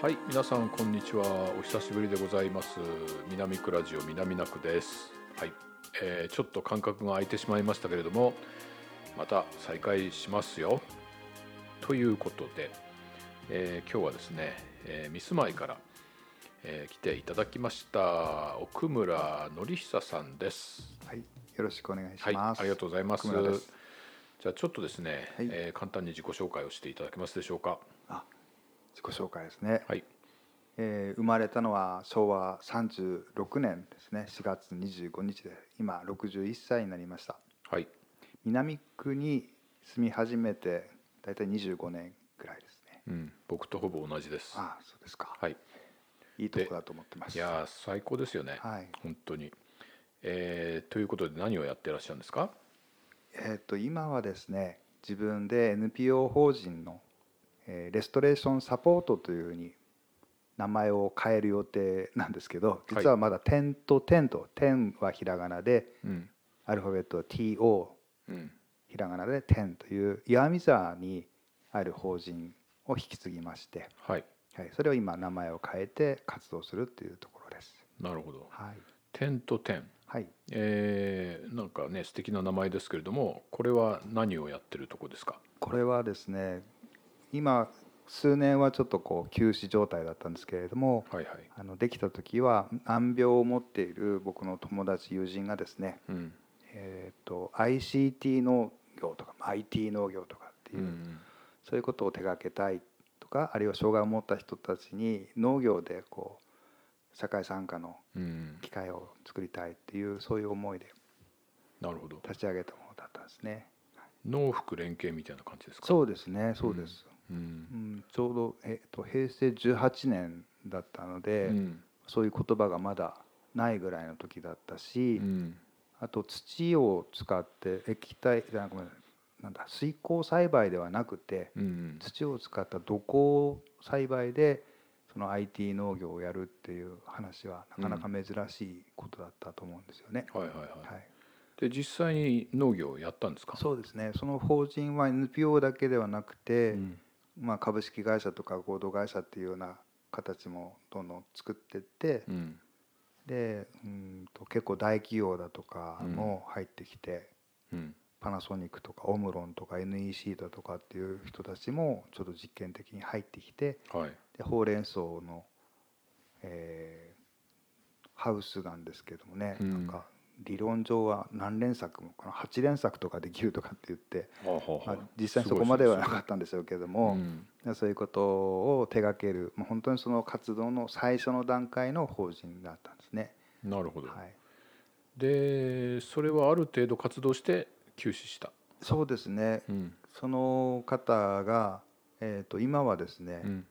はい皆さんこんにちは。お久しぶりでございます。南区ラジオ南区です。はい、えー、ちょっと間隔が空いてしまいましたけれどもまた再開しますよ。ということで、えー、今日はですね、えー、ミスマイから、えー、来ていただきました奥村則久さんです。はいよろしくお願いします、はい、ありがとうございます。じゃあちょっとですね、はい、えー、簡単に自己紹介をしていただけますでしょうか。あ自己紹介ですね、はい。えー、生まれたのは昭和36年ですね。4月25日で今61歳になりました。はい。南区に住み始めて大体25年ぐらいですね、うん、僕とほぼ同じです。ああそうですか。はい。いいとこだと思ってます。いや最高ですよね、はい、本当に、えー、ということで何をやってらっしゃるんですか？えっ、と今はですね自分で NPO 法人のレストレーションサポートというふうに名前を変える予定なんですけど実はまだ「点と「点と「点はひらがなで、アルファベット TO、ひらがなで「点という岩見沢にある法人を引き継ぎまして、はい。はい、それを今名前を変えて活動するというところです。なるほど、はい、点と点。はい。えー、なんかね素敵な名前ですけれどもこれは何をやってるとこですか？これはですね今数年はちょっとこう休止状態だったんですけれども、はいはい、あのできた時は難病を持っている僕の友達友人がですね、うん、えーと、ICT 農業とか IT 農業とかっていう、うん、そういうことを手がけたいとかあるいは障害を持った人たちに農業でこう社会参加の機会を作りたいっていう、そういう思いで立ち上げたものだったんですね。農福連携みたいな感じですか？そうですねそうです、うん、うん、ちょうど、えっと、平成18年だったので、うん、そういう言葉がまだないぐらいの時だったし、うん、あと土を使って液体なんなんだ水耕栽培ではなくて、土を使った土耕栽培でその IT 農業をやるっていう話はなかなか珍しいことだったと思うんですよね。はいはいはい、はい。で実際に農業をやったんですか？そうですね。その法人は NPO だけではなくて、うん、まあ、株式会社とか合同会社っていうような形もどんどん作ってって、うん、でうんと結構大企業だとかも入ってきて、うん、パナソニックとかオムロンとか NEC だとかっていう人たちもちょっと実験的に入ってきて、はい、でほうれん草の、えー、ハウスなんですけどもね、なんか理論上は何連作も8連作とかできるとかって言って、まあ、実際にそこまではなかったんでしょうけども、うん、そういうことを手掛ける、まあ、本当にその活動の最初の段階の法人だったんですね。なるほど、はい、でそれはある程度活動して休止した。そうですね、うん、その方が、えー、と今はですね、うん、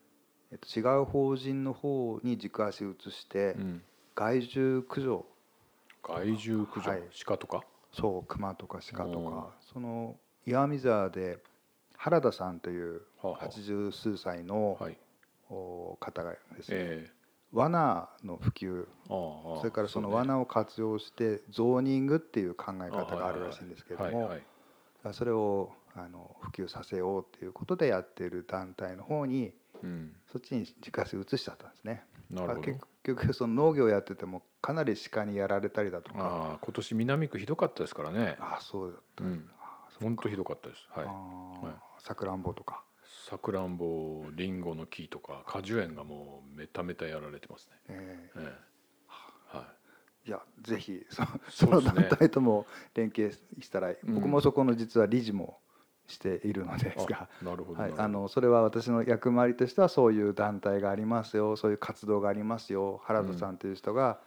えー、と違う法人の方に軸足を移して、害獣駆除害獣駆除、はい、鹿とか？そう熊とか鹿とか。その岩見沢で原田さんという八十数歳の方がですね、えー、罠の普及。それからその罠を活用してゾーニングっていう考え方があるらしいんですけれどもそれをあの普及させようっていうことでやっている団体の方に、うん、そっちに自家用移しちゃったんですね。なるほど。結局その農業やっててもかなり鹿にやられたりだとか。あ今年南区ひどかったですからね。あそうだった、うん、本当ひどかったです。はい。さくらんぼとか。さくらんぼりんごの木とか果樹園がもうめためたやられてますね。えー、えー、はい。いやぜひそその団体とも連携したら、僕もそこの実は理事もしているのですがあのそれは私の役回りとしてはそういう団体がありますよそういう活動がありますよ原田さんという人が、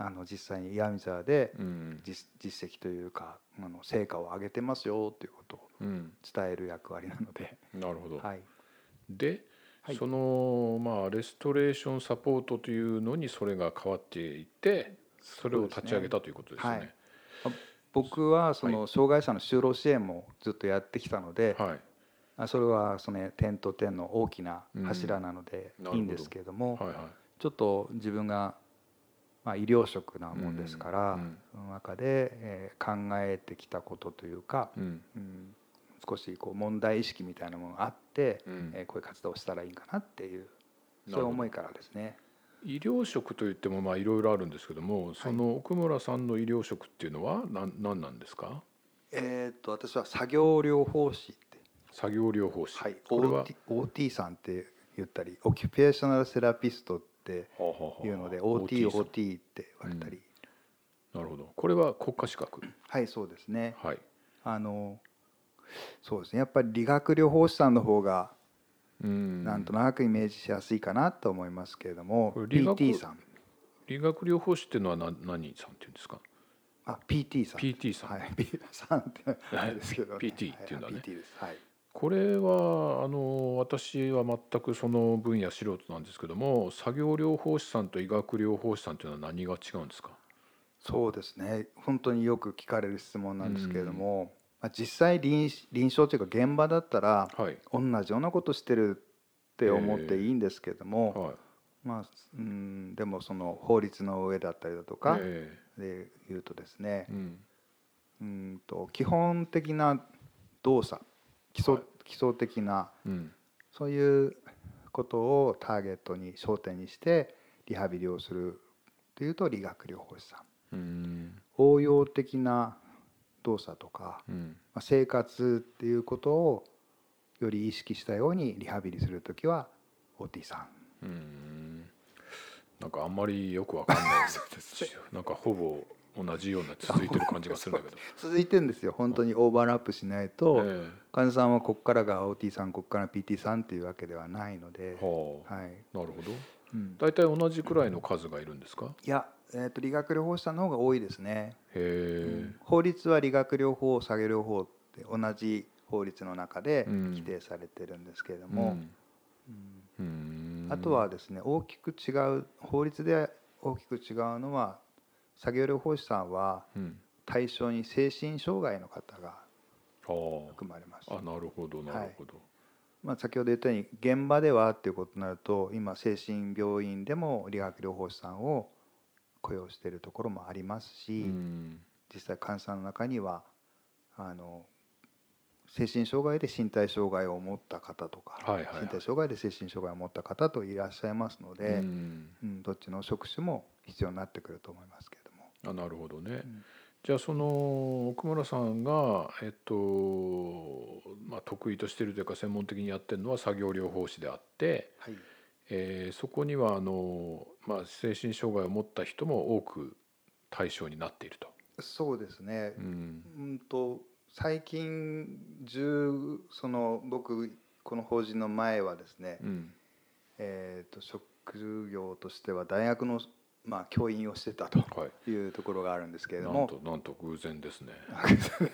うん、あの実際に岩見沢で実,、実績というかあの成果を上げてますよということを伝える役割なので。うん、なるほど、はい、で、はい、そのまあレストレーションサポートというのにそれが変わっていってそれを立ち上げたということですよね。僕はその障害者の就労支援もずっとやってきたので、はい、それはその点と点の大きな柱なのでいいんですけれども、はいはい、ちょっと自分がまあ医療職なもんですから、その中でえ考えてきたことというか、うん。少しこう問題意識みたいなものがあって、えこういう活動をしたらいいかなっていうそういう思いからですね。医療職といってもまあいろいろあるんですけども、その奥村さんの医療職っていうのは何何なんですか？えっと私は作業療法士って作業療法士。はい。これは？OT さんって言ったり、オキュペーショナルセラピストっていうので、OT OT って言われたり、なるほど。これは国家資格？はいそうですね。はい。あのそうですね。やっぱり理学療法士さんの方がなんとなくイメージしやすいかなと思いますけれども PT さん。理学療法士っていうのは何何さんっていうんですか？あ PT さん。PT さん、はい、P さんってあれですけど、ね、PT っていうんだね、はい、PT これはあの私は全くその分野素人なんですけども作業療法士さんと医学療法士さんというのは何が違うんですか？そうですね。本当によく聞かれる質問なんですけれども、まあ、実際臨臨床というか現場だったら、はい、同じようなことしてるって思っていいんですけども、まあうんでもその法律の上だったりだとかで言うとですね、うん、うんと基本的な動作基礎,、基礎的な、うん、そういうことをターゲットに焦点にしてリハビリをするというと理学療法士さん、うん、応用的な動作とか、うん、まあ、生活っていうことをより意識したようにリハビリする時は OT さん。うん。なんかあんまりよくわかんないです、なんかほぼ同じような続いてる感じがするんだけど。続いてるんですよ。本当にオーバーラップしないと、えー、患者さんはここからが OT さんここから PT さんっていうわけではないので、はあ、はい、なるほど、うん、大体同じくらいの数がいるんですか、いやえーと、理学療法士さんの方が多いですね。へうん、法律は理学療法作業療法って同じ法律の中で規定されてるんですけれども、うん、あとはですね大きく違う法律で大きく違うのは作業療法士さんは対象に精神障害の方が含まれます。あなるほどなるほど。はいまあ、先ほど言ったように現場ではっていうことになると今精神病院でも理学療法士さんを雇用しているところもありますし、実際患者さんの中にはあの精神障害で身体障害を持った方とか、はいはいはい、身体障害で精神障害を持った方といらっしゃいますので、うん、うん、どっちの職種も必要になってくると思いますけれども。あなるほどね、うん、じゃあその奥村さんが、えっとまあ、得意としているというか専門的にやってるのは作業療法士であって、はいえー、そこにはあの、まあ、精神障害を持った人も多く対象になっていると。そうですね、うん、うんと最近中その僕この法人の前はですね、うん、えーと、職業としては大学の、まあ、教員をしてたとい。うところがあるんですけれども、はい、なんとなんと偶然ですね。ねそ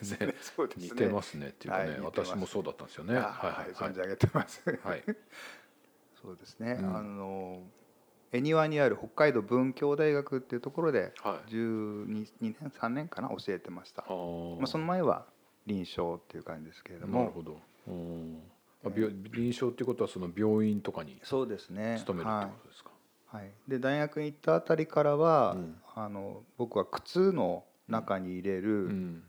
うです ね。似てますねっていうかね、はい、私もそうだったんですよね。はいはい。存じ上げてます。はいそうですね、うん、あの恵庭にある北海道文教大学っていうところで12、はい、年3年かな教えてました、まあ、その前は臨床っていう感じですけれども。なるほど。あ病臨床っていうことはその病院とかにそうですね。勤めるってことですか？はい、で大学に行ったあたりからは、うん、あの僕は靴の中に入れる、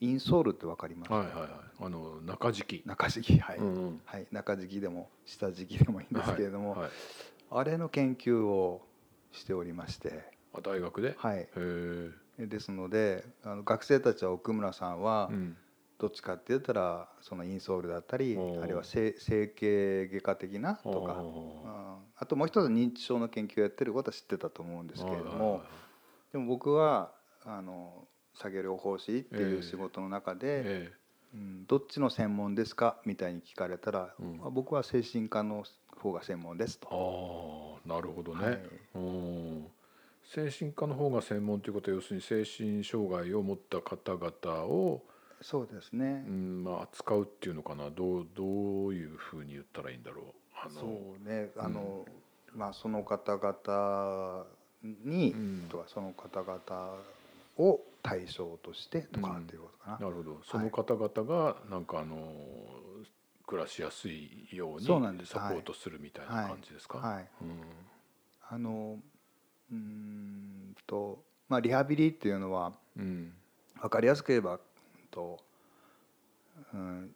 インソールってわかります？はいはいはい。あの中敷き。中敷きはい、うんうん、はい中敷きでも下敷きでもいいんですけれども、はいはい、あれの研究をしておりまして。あ大学で？はい。へえ。ですのであの学生たちは奥村さんは、うんどっちかって言ったらそのインソールだったりあるいは整形外科的なとか、うん、あともう一つ認知症の研究をやってることは知ってたと思うんですけれどもでも僕はあの作業療法士っていう仕事の中で、えー、うん、どっちの専門ですかみたいに聞かれたら、うん、僕は精神科の方が専門ですと。あなるほどね、はい、精神科の方が専門ということは要するに精神障害を持った方々をそうですね、うんまあ、扱うっていうのかな。どうどういうふうに言ったらいいんだろう。あのそうね。あの、うん、まあ、その方々に、うん、とかその方々を対象としてとかっていうことかな、うん、なるほど。その方々がなんかあの暮らしやすいようにサポートするみたいな感じですか、はい、はい、うん、あのうんとまあリハビリっていうのは、うん、分かりやすく言えばと、うん、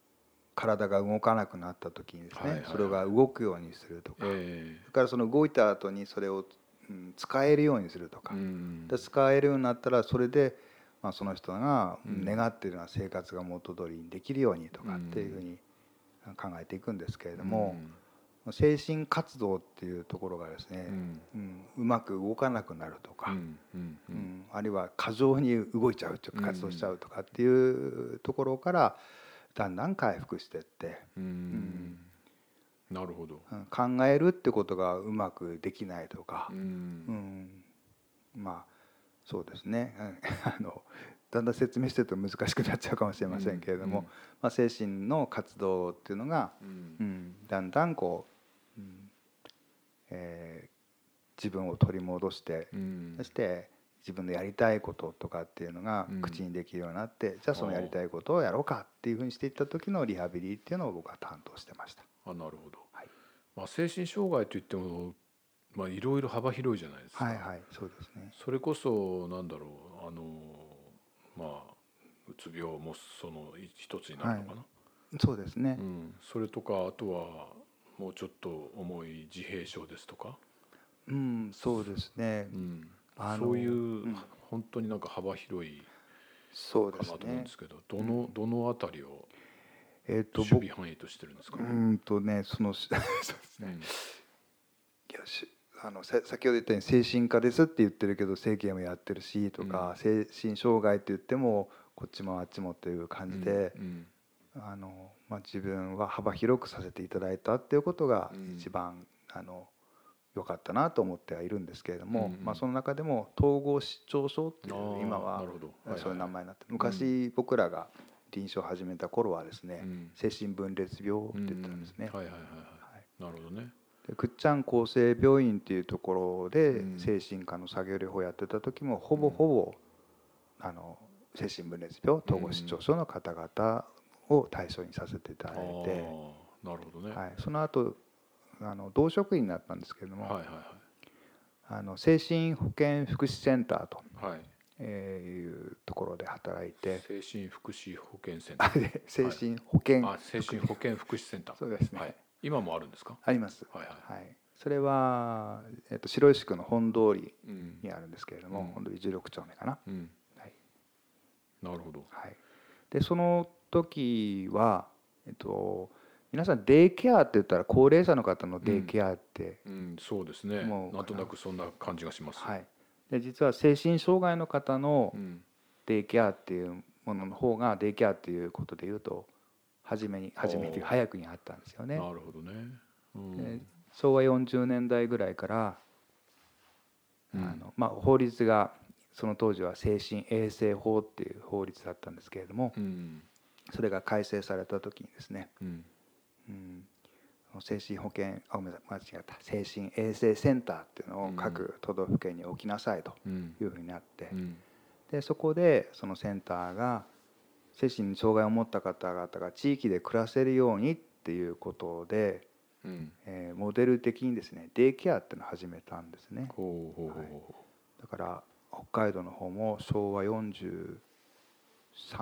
体が動かなくなった時にですね、はいはいはい、それが動くようにするとか、えー、それからその動いた後にそれを、うん、使えるようにするとか、うん、で使えるようになったらそれで、まあ、その人が願っているような生活が元通りにできるようにとかっていうふうに考えていくんですけれども、うん、精神活動っていうところがですね、うん。うまく動かなくなるとか、うん。あるいは過剰に動いちゃう活動しちゃうとかっていうところから、だんだん回復してって、うん、なるほど。考えるってことがうまくできないとか、うん、まあそうですね。あのだんだん説明してると難しくなっちゃうかもしれませんけれども、うん、まあ、精神の活動っていうのが、うん。だんだんこう、うんえー、自分を取り戻して、そして自分のやりたいこととかっていうのが口にできるようになって、うん、じゃあそのやりたいことをやろうかっていうふうにしていった時のリハビリっていうのを僕は担当してました。あなるほど、はい。まあ、精神障害といってもまあ、いろいろ幅広いじゃないですか。はいはい、そうですね。それこそなんだろうあのまあうつ病もその一つになるのかな。はい、そうですね、うん。それとかあとはもうちょっと重い自閉症ですとか。うん、そうですね。うん、そういう、うん、本当になんか幅広いそうですね。と思うんですけど、どのどのあたりをえっ、と守備範囲としてるんですか、ね。うんとねその そうですね。いやしあの先ほど言ったように精神科ですって言ってるけど整形もやってるしとか、精神障害って言ってもこっちもあっちもという感じで、あのまあ、自分は幅広くさせていただいたっていうことが一番、あの良かったなと思ってはいるんですけれども、まあ、その中でも統合失調症っていう今はそういう名前になって昔僕らが臨床を始めた頃はですね、精神分裂病って言ったんですね。はいはい。はい。なるほどねくっちゃん厚生病院っていうところで精神科の作業療法やってた時もほぼほぼあの精神分裂病統合失調症の方々を対象にさせていただいて、なるほどね、はい、その後あの同職員になったんですけれども、はいはいはい、あの精神保健福祉センターと、はい。えー、いうところで働いて。精神福祉保健センター。精神保健、はい、精神保健福祉センター。そうですね、はい、今もあるんですか？あります、はいはい。はい、それは、えー、と白石区の本通りにあるんですけれども、うん、本通り16丁目かな、うん、はい、なるほど、はい、でその時はえっと皆さんデイケアって言ったら高齢者の方のデイケアって、うん、うん、そうですね。な？んとなくそんな感じがします、はい、で実は精神障害の方のデイケアっていうものの方がデイケアっていうことでいうと初めに初めて早くにあったんですよね。なるほどね、うん、昭和40年代ぐらいから、うん、あのまあ、法律がその当時は精神衛生法っていう法律だったんですけれども、うん、それが改正された時にですね、うん。精神保健あごめんなさい間違った。精神衛生センターっていうのを各都道府県に置きなさいというふうになって、でそこでそのセンターが精神に障害を持った方々が地域で暮らせるようにっていうことで、うん、えー、モデル的にですねデイケアってのを始めたんですね。ほうほうほうはい、だから北海道の方も昭和43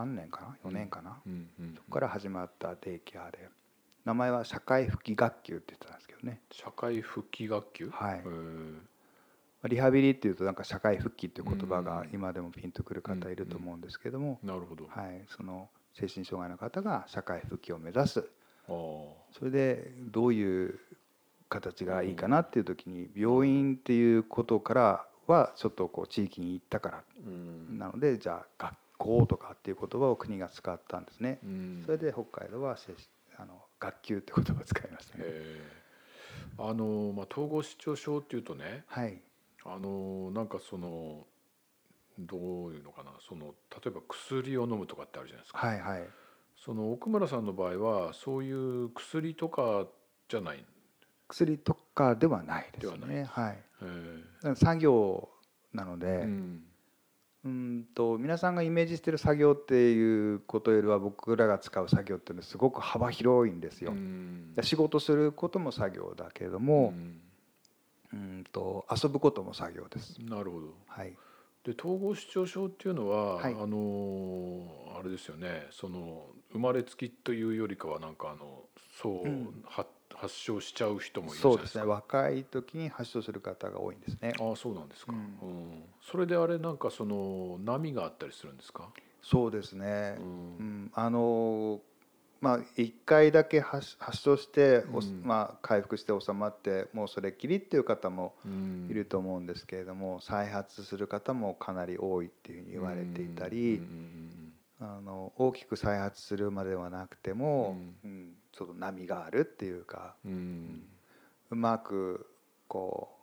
年かな？4年かな、うんうんうん、そこから始まったデイケアで。名前は社会復帰学級って言ってたんですけどね。社会復帰学級？はいリハビリっていうとなんか社会復帰っていう言葉が今でもピンとくる方いると思うんですけども、なるほど、はい、その精神障害の方が社会復帰を目指す。それでどういう形がいいかなっていう時に病院っていうことからはちょっとこう地域に行ったから、なのでじゃあ学校とかっていう言葉を国が使ったんですね、それで北海道はあの学級って言葉を使いましたね。あのまあ、統合失調症っていうとね、はい、あのなんかそのどういうのかなその例えば薬を飲むとかってあるじゃないですか。はいはい、その奥村さんの場合はそういう薬とかじゃない？薬とかではないですね。はい、作業なので、うん、うんと皆さんがイメージしてる作業っていうことよりは僕らが使う作業っていうのはすごく幅広いんですよ。うん、仕事することも作業だけれども、うん、うんと遊ぶことも作業です。なるほど。はい。で統合失調症っていうのは、はい、あのあれですよね。その生まれつきというよりかはなんかあのそう、うん、発発症しちゃう人もいるそうですね。若い時に発症する方が多いんですね。ああそうなんですか、うん、うん、それであれなんかその波があったりするんですか？そうですね、うん、うん、あのまあ1回だけ発症して、うん、まあ、回復して収まってもうそれっきりっていう方もいると思うんですけれども、再発する方もかなり多いっていうふうに言われていたり、あの大きく再発するまではなくても、うん。ちょっと波があるっていうか、うん、うまくこう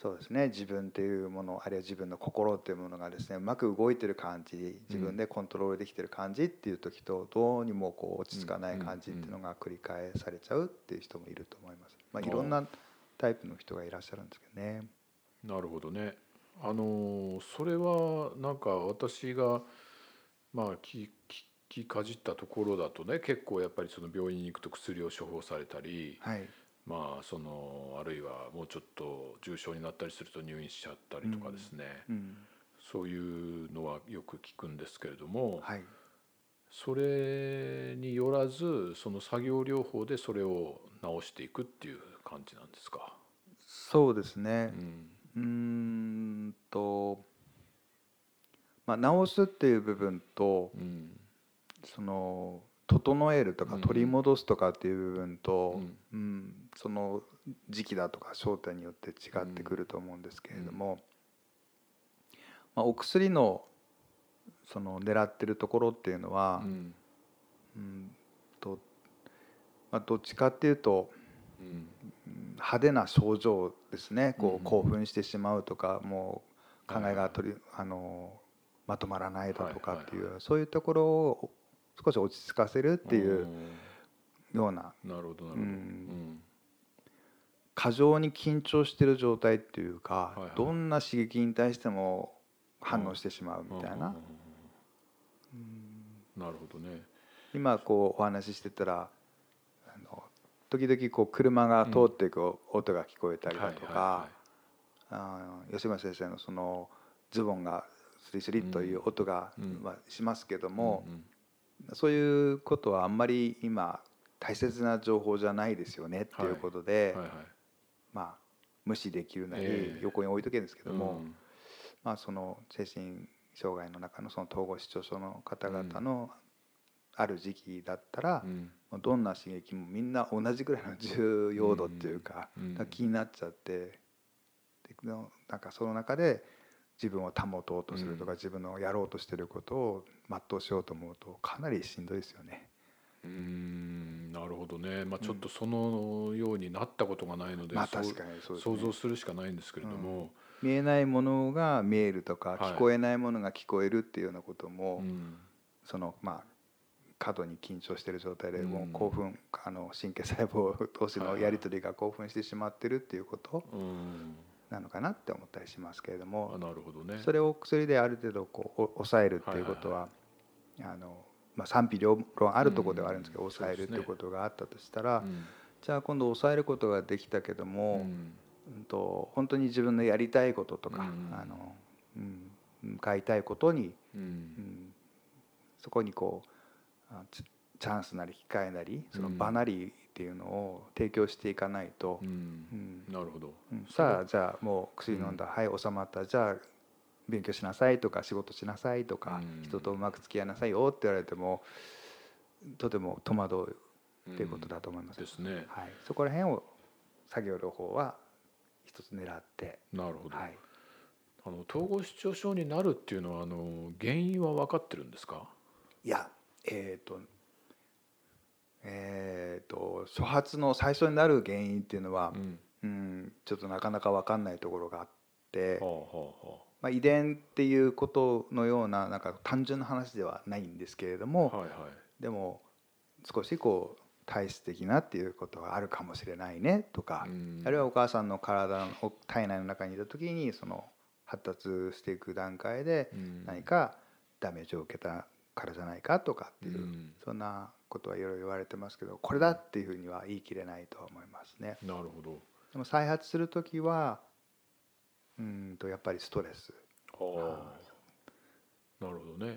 そうですね自分っていうものあるいは自分の心っていうものがですねうまく動いてる感じ自分でコントロールできてる感じっていう時とどうにもこう落ち着かない感じっていうのが繰り返されちゃうっていう人もいると思います。まあ、いろんなタイプの人がいらっしゃるんですけどね。なるほどね。あのそれはなんか私がまあ聞きかじったところだとね結構やっぱりその病院に行くと薬を処方されたり、はい、まあそのあるいはもうちょっと重症になったりすると入院しちゃったりとかですね、うんうん、そういうのはよく聞くんですけれども、はい、それによらずその作業療法でそれを治していくっていう感じなんですか？そうですね。うん、うんとまあ、治すっていう部分と、うん、その整えるとか取り戻すとかっていう部分と、うん、うん、その時期だとか焦点によって違ってくると思うんですけれども、まあ、お薬のその狙ってるところっていうのは、うん。うんとまあ、どっちかっていうと、うん、派手な症状ですね。こう興奮してしまうとかもう考えが取り、あのまとまらないだとかっていう、そういうところを少し落ち着かせるっていうようななるほどなるほど、うん、過剰に緊張してる状態っていうか、はいはい、どんな刺激に対しても反応してしまうみたいな。なるほどね。今こうお話ししてたらあの時々こう車が通っていく音が聞こえたりだとか吉村先生のそのズボンがスリスリという音が、まあ、しますけども、そういうことはあんまり今大切な情報じゃないですよねっていうことで、まあ無視できるなり横に置いとけるんですけども、まあその精神障害の中のその統合失調症の方々のある時期だったら、どんな刺激もみんな同じぐらいの重要度っていうか,、気になっちゃってなんかその中で自分を保とうとするとか、自分のやろうとしてることを全うしようと思うとかなりしんどいですよね。うんなるほどね、まあ、ちょっとそのようになったことがないので、まあ、確かにそう、ね、想像するしかないんですけれども、うん、見えないものが見えるとか、聞こえないものが聞こえるっていうようなことも、そのまあ過度に緊張している状態でもう興奮、あの神経細胞同士のやり取りが興奮してしまってるっていうこと、なのかなって思ったりしますけれどもなるほど、ね、それを薬である程度こう抑えるっていうことは,、あのまあ、賛否両論あるところではあるんですけど、うん、抑えるっていうことがあったとしたら、うん、じゃあ今度抑えることができたけども、うん、と本当に自分のやりたいこととか、あのうん、向かいたいことに、うん。そこにこうチャンスなり機会なりその場なりっていうのを提供していかないと、うん。なるほど、さあじゃあもう薬飲んだ、はい収まった。じゃあ勉強しなさいとか仕事しなさいとか、人とうまく付き合いなさいよって言われてもとても戸惑うっていうことだと思います。ですね。はい、そこら辺を作業療法は一つ狙って。なるほど。はい、あの統合失調症になるっていうのはあの原因は分かってるんですか？いやえっ、ー、とえーと、初発の最初になる原因っていうのは、うん、うん、ちょっとなかなか分かんないところがあって、まあ、遺伝っていうことのようななんか単純な話ではないんですけれども、はいはい、でも少しこう体質的なっていうことがあるかもしれないねとか、うん、あるいはお母さんの体の体内の中にいた時にその発達していく段階で何かダメージを受けたからじゃないかとかっていう、うん、そんなことはいろいろ言われてますけどこれだっていうふうには言い切れないと思いますね。なるほど。でも再発する時はうんとやっぱりストレス。なるほどね、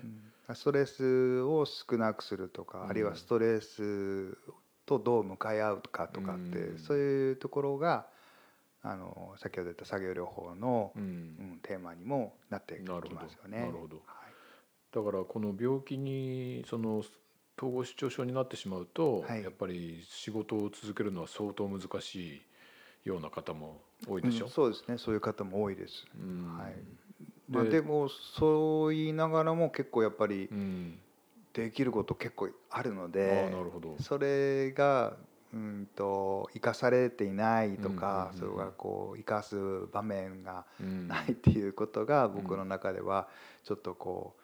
ストレスを少なくするとか、うん、あるいはストレスとどう向かい合うかとかって、うん、そういうところがあの先ほど言った作業療法の、うん、テーマにもなってきますよね。なるほど、はい、だからこの病気にその統合失調症になってしまうと、はい、やっぱり仕事を続けるのは相当難しいような方も多いでしょ、うん、そうですね。そういう方も多いです、はい。まあ、でもそう言いながらも結構やっぱりできること結構あるので、なるほど。それがうんと生かされていないとか、それがこう生かす場面がないっていうことが僕の中ではちょっとこ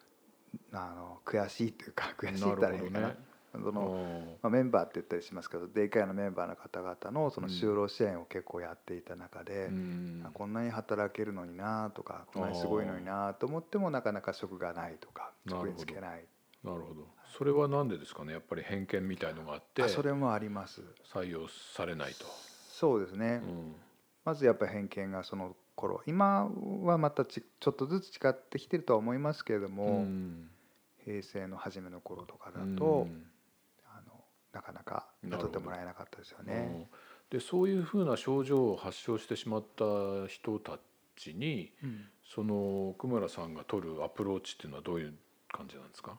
うあの悔しいというか悔しいったらいいかな。そのまあ、メンバーって言ったりしますけどデイカイのメンバーの方々のその就労支援を結構やっていた中で、うん、こんなに働けるのになとかこんなにすごいのになと思ってもなかなか職がないとか職につけないなるほど。それは何でですかね？やっぱり偏見みたいのがあってそれもあります。採用されないと。そうですね、うん、まずやっぱり偏見がその頃今はまたちちょっとずつ違ってきてるとは思いますけれども、うん、平成の初めの頃とかだと、うん、なかなか雇ってもらえなかったですよね。でそういうふうな症状を発症してしまった人たちに、その奥村さんが取るアプローチっていうのはどういう感じなんですか？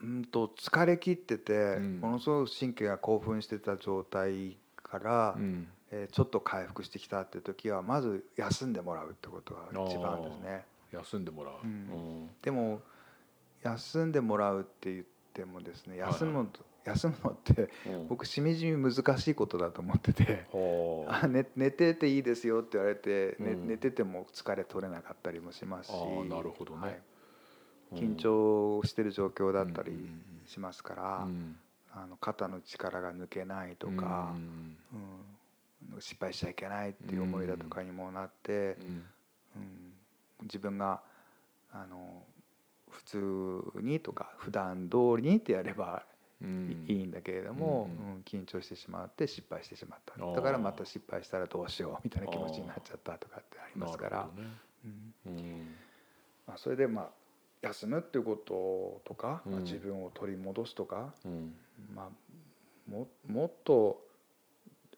うんと疲れ切ってて、うん、ものすごく神経が興奮してた状態から、うん、えー、ちょっと回復してきたっていう時はまず休んでもらうってことが一番ですね。休んでもらう、うん、でも休んでもらうって言ってもですね休むの、はい、休むのって僕しみじみ難しいことだと思ってて「あ寝寝てていいですよ」って言われて、ね、寝てても疲れ取れなかったりもしますし。なるほどね、はい。緊張してる状況だったりしますから、あの肩の力が抜けないとか、うん。失敗しちゃいけないっていう思いだとかにもなって、うん。自分があの普通にとか普段通りにってやればいいんだけれども、うん緊張してしまって失敗してしまった。だからまた失敗したらどうしようみたいな気持ちになっちゃったとかって。ありますから、うん。まあ、それでまあ休むっていうこととか、まあ、自分を取り戻すとか、まあ、ももっと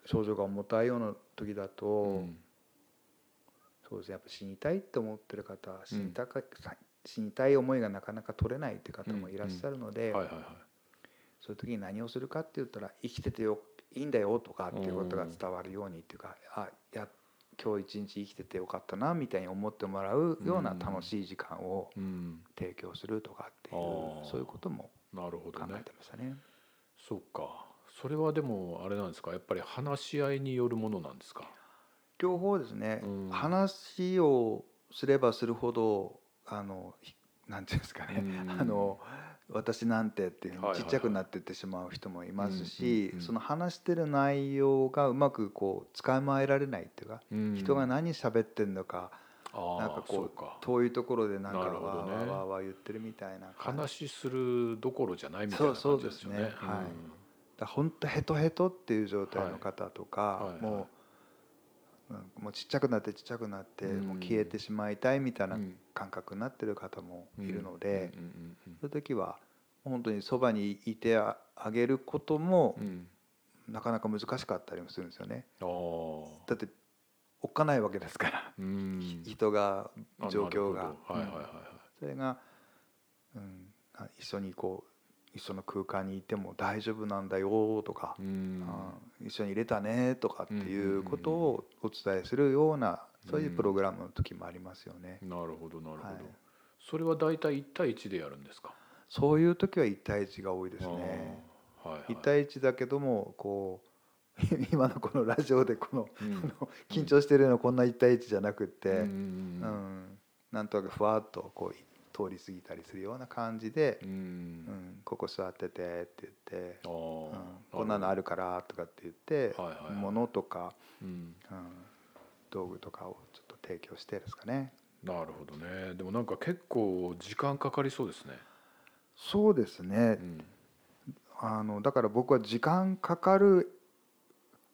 症状が重たいような時だと、そうですね。やっぱ死にたいって思ってる方死にたか、死にたい思いがなかなか取れないって方もいらっしゃるのでそういう時に何をするかって言ったら生きててよいいんだよとかっていうことが伝わるようにっていうか、あや今日一日生きててよかったなみたいに思ってもらうような楽しい時間を提供するとかっていう、そういうことも考えてましたね。そっか。それはでもあれなんですか？やっぱり話し合いによるものなんですか？両方ですね、うん、話をすればするほどあのなんていうんですかね、うん、あの私なんてっていうのちっちゃくなってってしまう人もいますしその話してる内容がうまくこう使い回られないっていうか、人が何喋ってんのかなんかこう遠いところでなんかわーわーわー言ってるみたいな話するどころじゃないみたいな感じですよね。そうですね、はい、だ本当ヘトヘトっていう状態の方とか、もうもうちっちゃくなってちっちゃくなってもう消えてしまいたいみたいな感覚になってる方もいるのでそういう時は本当にそばにいてあげることもなかなか難しかったりもするんですよね。だっておっかないわけですから人が状況が。それが、うん、一緒にこう一緒の空間にいても大丈夫なんだよとか、うん、一緒に入れたねとかっていうことをお伝えするようなそういうプログラムの時もありますよね。なるほどなるほど、はい、それは大体1対1でやるんですか？そういう時は1対1が多いですね。はいはい、1対1だけどもこう 今のこのラジオでこのうん、緊張してるのこんな1対1じゃなくて、うん、うん、なんとなくふわっとこう通り過ぎたりするような感じで「うん、ここ座ってて」って言って「こんなのあるから」とかって言って、物とか、うん道具とかをちょっと提供してですかね。なるほどね。でもなんか結構時間かかりそうですね。そうですね、あのだから僕は時間かかる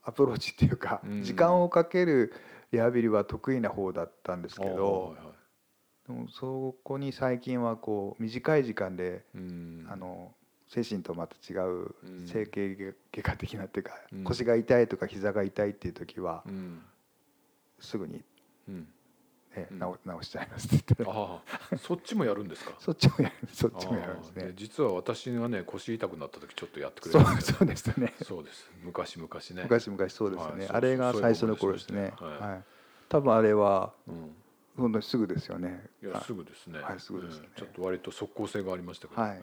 アプローチっていうか、時間をかけるリハビリは得意な方だったんですけど、でもそこに最近はこう短い時間で、うん、あの精神とまた違う整形外科的なっていうか、うん、腰が痛いとか膝が痛いっていう時は、うん、すぐに、うん。え直直しちゃいますって言って。ああ。そっちもやるんですか？そっちもやるそっちもやるんですね。実は私がね腰痛くなった時ちょっとやってくれるんですそうですね。そうです。昔々ね。昔々そうですね、はい、あれが最初の頃ですね、はい、はい、多分あれは、うん。本当にすぐですよね。いやすぐですね。はいすぐです、ね。うん、ちょっと割と即効性がありましたけど。はい。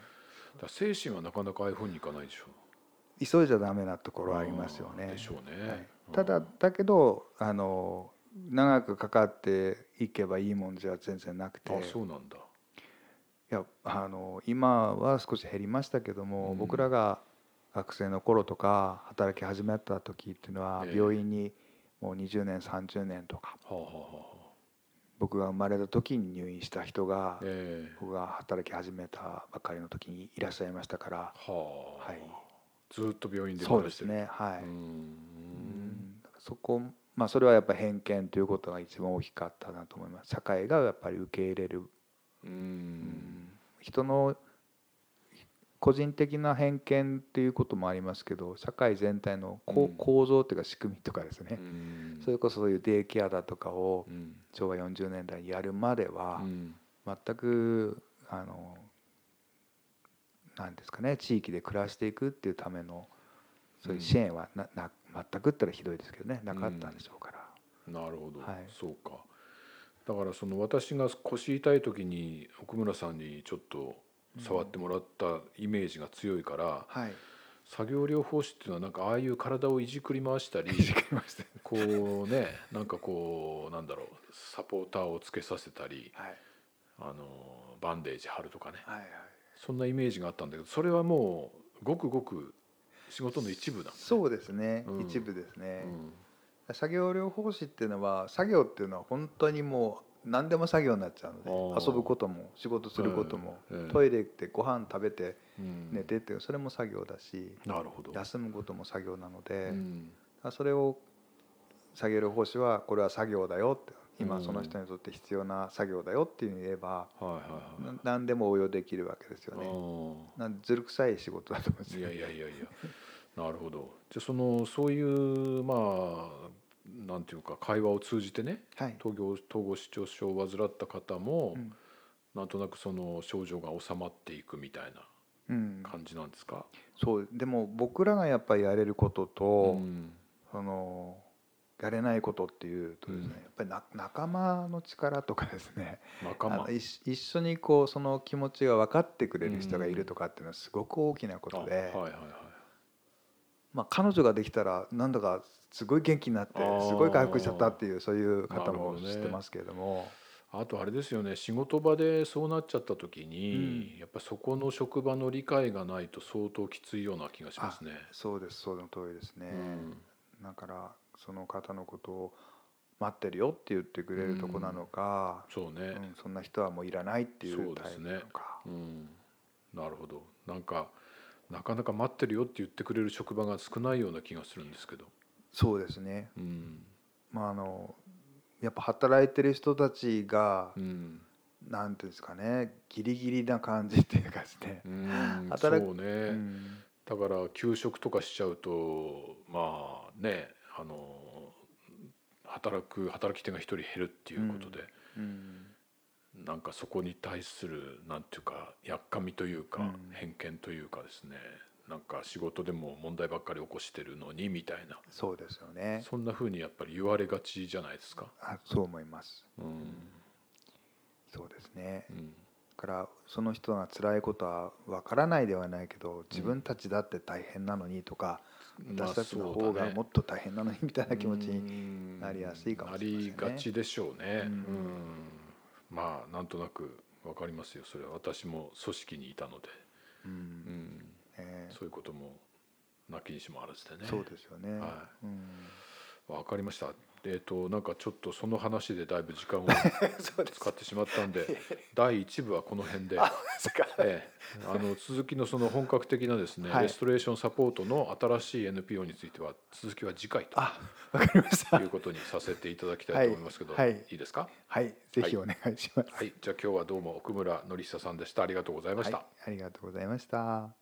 だ精神はなかなかああいうふうにいかないでしょう。急いじゃダメなところはありますよね。でしょうね。はい、ただだけどあの長くかかっていけばいいもんじゃ全然なくて。あそうなんだ。いやあの今は少し減りましたけども、うん、僕らが学生の頃とか働き始めた時っていうのは病院にもう20年30年とか、はあはあ僕が生まれた時に入院した人が、えー、僕が働き始めたばかりの時にいらっしゃいましたから、はあ、はい、ずっと病院でそうですねはい。うん。そこまあそれはやっぱり偏見ということが一番大きかったなと思います。社会がやっぱり受け入れる。うん。人の個人的な偏見っていうこともありますけど社会全体の構造というか仕組みとかですね、それこそそういうデイケアだとかを昭和40年代にやるまでは全くあの何ですかね地域で暮らしていくっていうためのそういう支援はなな全くったらひどいですけどね。なかったんでしょうから。なるほど、はい、そうか。だからその私が腰痛い時に奥村さんにちょっと触ってもらったイメージが強いから、はい、作業療法士っていうのはなんかああいう体をいじくり回したりこうねなんかこうなんだろうサポーターをつけさせたり、はい、あのバンデージ貼るとかね、はいはい、そんなイメージがあったんだけどそれはもうごくごく仕事の一部なん、ね、そうですね、うん、一部ですね、うん、作業療法士っていうのは作業っていうのは本当にもう何でも作業になっちゃうので遊ぶことも仕事することも、トイレ行ってご飯食べて寝てってそれも作業だしなるほど。休むことも作業なので、それを作業療法士はこれは作業だよって今その人にとって必要な作業だよっていうふうに言えば、何でも応用できるわけですよね。ずる臭い仕事だと思うんですよ、いやいやいやいやなるほど。じゃそのそういうまあなんていうか会話を通じてね、はい、統合統合失調症を患った方も、うん、なんとなくその症状が治まっていくみたいな感じなんですか、うん、そう。でも僕らがやっぱりやれることと、うん、そのやれないことっていうとですね、やっぱりな仲間の力とかですね。仲間。一緒にこうその気持ちが分かってくれる人がいるとかっていうのはすごく大きなことで、はいはいはいまあ、彼女ができたらなんだかすごい元気になってすごい回復しちゃったっていうそういう方も知ってますけれども。あとあれですよね仕事場でそうなっちゃった時に、うん、やっぱそこの職場の理解がないと相当きついような気がしますね。そうですその通りですね、うん、だからその方のことを待ってるよって言ってくれるとこなのか、うん、そうね、うん、そんな人はもういらないっていうタイプなのか。うね、うん、なるほど。なんかなかなか待ってるよって言ってくれる職場が少ないような気がするんですけど。そうですね、うん、まああのやっぱ働いてる人たちが、うん、なんていうんですかねギリギリな感じっていうかですね、うん、働そうね、うん、だから休職とかしちゃうとまあねあの働く働き手が一人減るっていうことで、うんなんかそこに対するなんていうかやっかみというか、偏見というかですね。なんか仕事でも問題ばっかり起こしてるのにみたいな。そうですよね。そんなふうにやっぱり言われがちじゃないですか。あそう思います、うん、そうですね、うん、からその人が辛いことはわからないではないけど自分たちだって大変なのにとか、うん、私たちの方がもっと大変なのにみたいな気持ちになりやすいかもしれない、ね、なりがちでしょうね、うんまあなんとなく分かりますよ。それは私も組織にいたので、うん。うん。えー、そういうこともなきにしもあらずでね。そうですよね、はい。うん、わかりましたえーと、なんかちょっとその話でだいぶ時間を 使ってしまったんで第1部はこの辺で。ええ、あの続きのその本格的なですね、はい、レストレーションサポートの新しい NPO については続きは次回とあわかりました。いうことにさせていただきたいと思いますけど、はい、いいですか？はい。ぜひお願いします、はい、じゃあ今日はどうも奥村典久さんでした。ありがとうございました、ありがとうございました